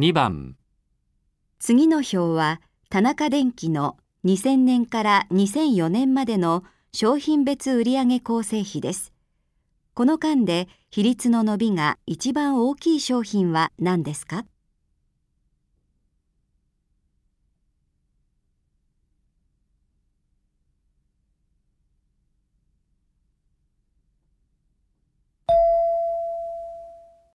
2番次の表は田中電機の2000年から2004年までの商品別売上構成比です。この間で比率の伸びが一番大きい商品は何ですか？